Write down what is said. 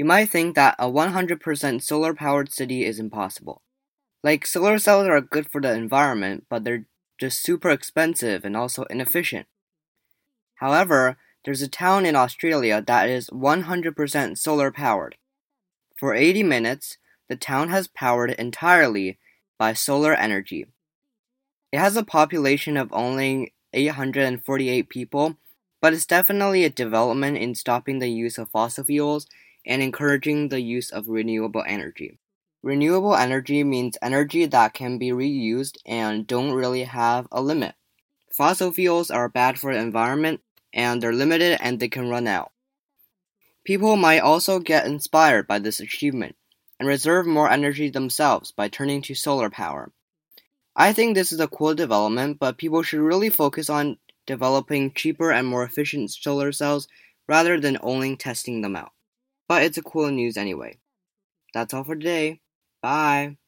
You might think that a 100% solar powered city is impossible. Like, solar cells are good for the environment, but they're just super expensive and also inefficient. However, there's a town in Australia that is 100% solar powered. For 80 minutes, the town has powered entirely by solar energy. It has a population of only 848 people, but it's definitely a development in stopping the use of fossil fuels and encouraging the use of renewable energy. Renewable energy means energy that can be reused and don't really have a limit. Fossil fuels are bad for the environment and they're limited and they can run out. People might also get inspired by this achievement and reserve more energy themselves by turning to solar power. I think this is a cool development, but people should really focus on developing cheaper and more efficient solar cells rather than only testing them out. But it's a cool news anyway. That's all for today. Bye.